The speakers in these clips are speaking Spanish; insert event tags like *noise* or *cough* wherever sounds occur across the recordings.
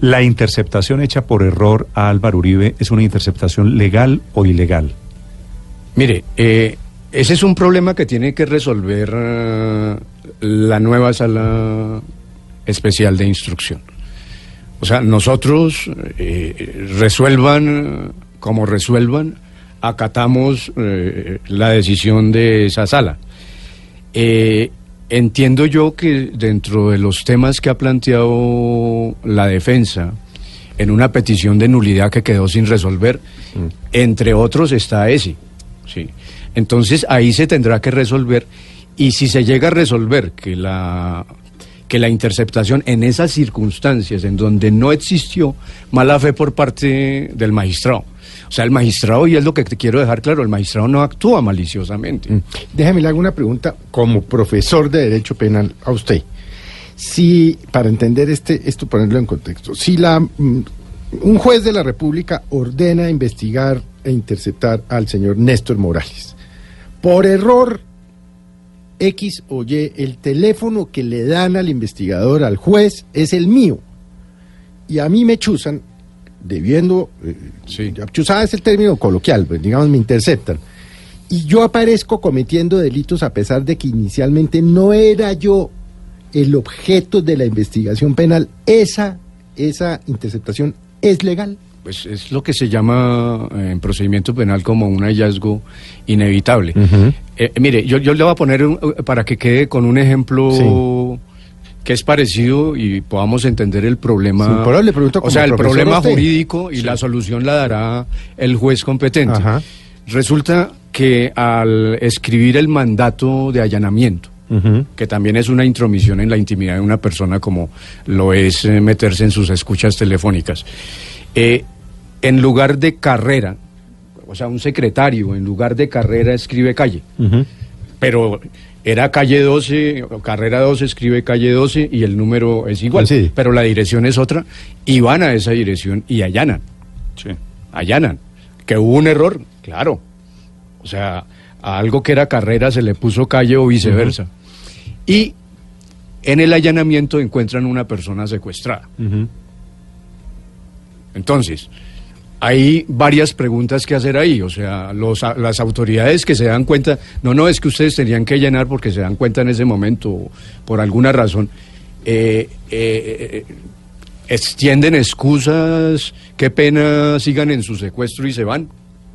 ¿La interceptación hecha por error a Álvaro Uribe es una interceptación legal o ilegal? Mire, eh, ese es un problema que tiene que resolver eh, la nueva sala especial de instrucción. O sea, nosotros eh, resuelvan como resuelvan, acatamos la decisión de esa sala. Entiendo yo que dentro de los temas que ha planteado la defensa, en una petición de nulidad que quedó sin resolver, entre otros está ese. Sí. Entonces ahí se tendrá que resolver y si se llega a resolver que la que la interceptación en esas circunstancias en donde no existió mala fe por parte del magistrado. O sea, el magistrado, y es lo que te quiero dejar claro, el magistrado no actúa maliciosamente. Mm. Déjame le hago una pregunta como profesor de Derecho Penal a usted. Si, para entender este, esto, ponerlo en contexto, si la, mm, un juez de la República ordena investigar e interceptar al señor Néstor Morales, por error X o Y, el teléfono que le dan al investigador, al juez, es el mío. Y a mí me chuzan, debiendo, eh, Sí. chuzada es el término coloquial, pues, digamos, me interceptan. Y yo aparezco cometiendo delitos a pesar de que inicialmente no era yo el objeto de la investigación penal. Esa, esa interceptación es legal. Pues es lo que se llama eh, en procedimiento penal como un hallazgo inevitable. Eh, mire, yo, yo le voy a poner un- eh, para que quede con un ejemplo que es parecido y podamos entender el problema. Sí, le o sea, el problema usted. jurídico y la solución la dará el juez competente. Ajá. Resulta que al escribir el mandato de allanamiento, que también es una intromisión en la intimidad de una persona como lo es eh, meterse en sus escuchas telefónicas. Eh, en lugar de carrera, o sea, un secretario en lugar de carrera escribe calle, pero era calle 12, o carrera 12 escribe calle 12 y el número es igual, Sí. pero la dirección es otra y van a esa dirección y allanan Sí. allanan. Que hubo un error, claro. O sea, a algo que era carrera se le puso calle o viceversa. Y en el allanamiento encuentran una persona secuestrada. Entonces, hay varias preguntas que hacer ahí. O sea, los, a- las autoridades que se dan cuenta, no, no, es que ustedes tenían que allanar porque se dan cuenta en ese momento, por alguna razón. eh, eh, eh, extienden excusas, qué pena sigan en su secuestro y se van.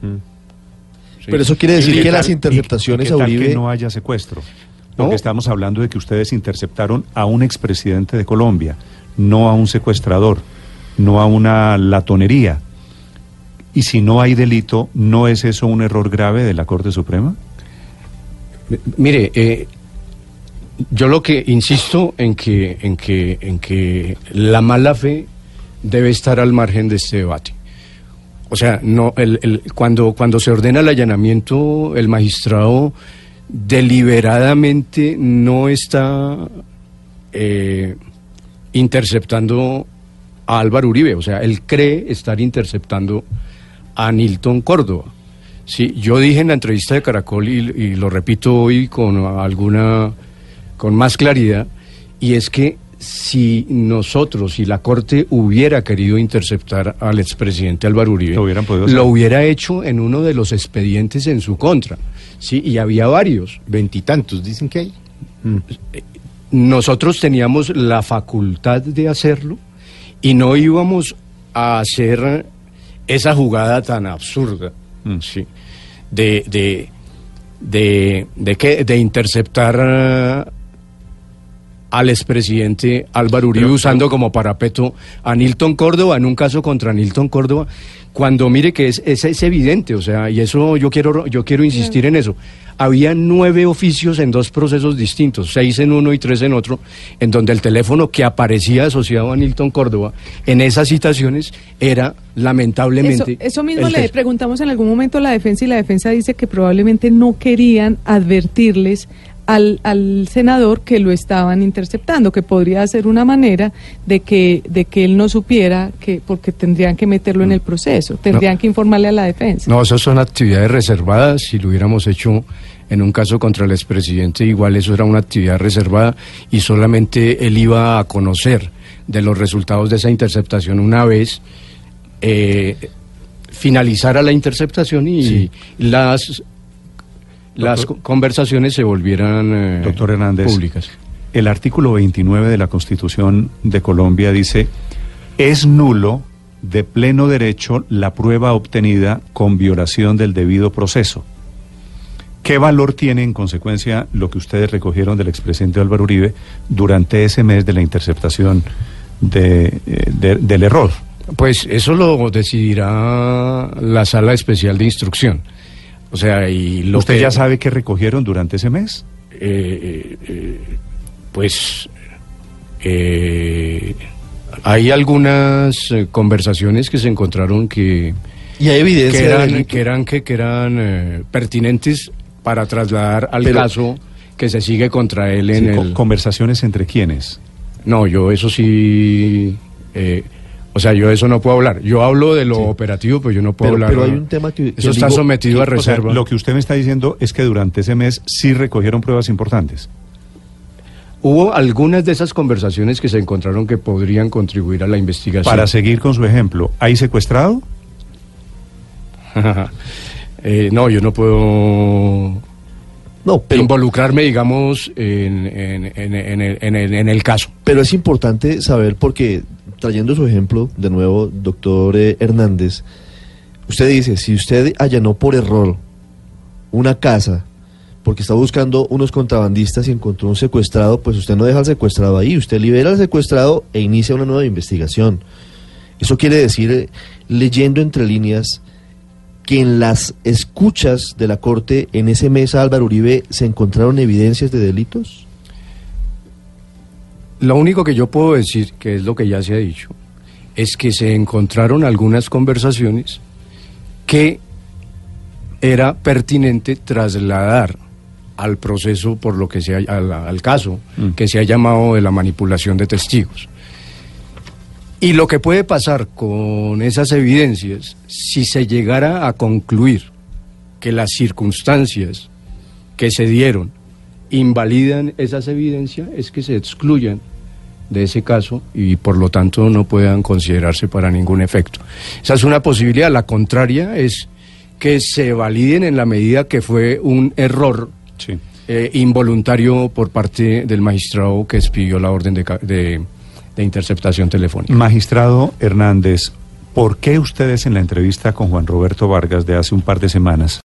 Sí. Pero eso quiere decir ¿Y que las interceptaciones y qué a Uribe... que no haya secuestro? Porque No. estamos hablando de que ustedes interceptaron a un expresidente de Colombia, no a un secuestrador, no a una latonería. Y si no hay delito, ¿no es eso un error grave de la Corte Suprema? Mire, eh, yo lo que insisto en que, en que, en que la mala fe debe estar al margen de este debate. O sea, no, cuando, cuando se ordena el allanamiento, el magistrado deliberadamente no está eh, interceptando a Álvaro Uribe. O sea, él cree estar interceptando a Nilton Córdoba. Sí, yo dije en la entrevista de Caracol y, y lo repito hoy con alguna, con más claridad, y es que si nosotros, si la Corte hubiera querido interceptar al expresidente Álvaro Uribe, Lo hubieran podido lo hubiera hecho en uno de los expedientes en su contra. Sí, y había varios. Veintitantos, dicen que hay. nosotros teníamos la facultad de hacerlo y no íbamos a hacer esa jugada tan absurda, Mm. sí, de, de, de, de, que- de interceptar al expresidente Álvaro Uribe usando como parapeto a Nilton Córdoba en un caso contra Nilton Córdoba, cuando mire que es, es, es evidente, o sea, y eso yo quiero, yo quiero insistir en eso. Había nueve oficios en dos procesos distintos, seis en uno y tres en otro, en donde el teléfono que aparecía asociado a Nilton Córdoba en esas citaciones era lamentablemente. Eso, eso mismo le preguntamos en algún momento a la defensa y la defensa dice que probablemente no querían advertirles al, al, senador que lo estaban interceptando, que podría ser una manera de que, de que él no supiera que, porque tendrían que meterlo en el proceso, tendrían no, que informarle a la defensa. No, esas son actividades reservadas, si lo hubiéramos hecho en un caso contra el expresidente, igual eso era una actividad reservada y solamente él iba a conocer de los resultados de esa interceptación una vez eh, finalizara la interceptación y sí. las las Doctor, conversaciones se volvieran eh, Doctor Hernández, públicas. El artículo 29 de la Constitución de Colombia dice, es nulo de pleno derecho la prueba obtenida con violación del debido proceso. ¿Qué valor tiene en consecuencia lo que ustedes recogieron del expresidente Álvaro Uribe durante ese mes de la interceptación de, de, del error? Pues eso lo decidirá la sala especial de instrucción. O sea, y lo ¿Usted que, ya sabe qué recogieron durante ese mes? Eh, eh, pues eh, hay algunas conversaciones que se encontraron que, y hay evidencia que eran, que eran, que, que eran pertinentes para trasladar al Pero, caso que se sigue contra él en sí, el... ¿Conversaciones entre quiénes? No, yo eso sí... Eh, o sea, yo de eso no puedo hablar. Yo hablo de lo sí. operativo, pero yo no puedo pero, hablar. Pero hay un tema que. que eso está digo, sometido a reserva. O sea, lo que usted me está diciendo es que durante ese mes sí recogieron pruebas importantes. Hubo algunas de esas conversaciones que se encontraron que podrían contribuir a la investigación. Para seguir con su ejemplo, ¿hay secuestrado? *laughs* eh, no, yo no puedo. No, pero, involucrarme, digamos, en, en, en, en, el, en el caso. Pero es importante saber porque trayendo su ejemplo, de nuevo, doctor eh, Hernández, usted dice, si usted allanó por error una casa porque está buscando unos contrabandistas y encontró un secuestrado, pues usted no deja al secuestrado ahí, usted libera al secuestrado e inicia una nueva investigación. Eso quiere decir, eh, leyendo entre líneas, que en las escuchas de la Corte en ese mes Álvaro Uribe se encontraron evidencias de delitos. Lo único que yo puedo decir, que es lo que ya se ha dicho, es que se encontraron algunas conversaciones que era pertinente trasladar al proceso por lo que se ha, al, al caso mm. que se ha llamado de la manipulación de testigos. Y lo que puede pasar con esas evidencias, si se llegara a concluir que las circunstancias que se dieron invalidan esas evidencias, es que se excluyan de ese caso y por lo tanto no puedan considerarse para ningún efecto. Esa es una posibilidad. La contraria es que se validen en la medida que fue un error sí. eh, involuntario por parte del magistrado que expidió la orden de, de, de interceptación telefónica. Magistrado Hernández, ¿por qué ustedes en la entrevista con Juan Roberto Vargas de hace un par de semanas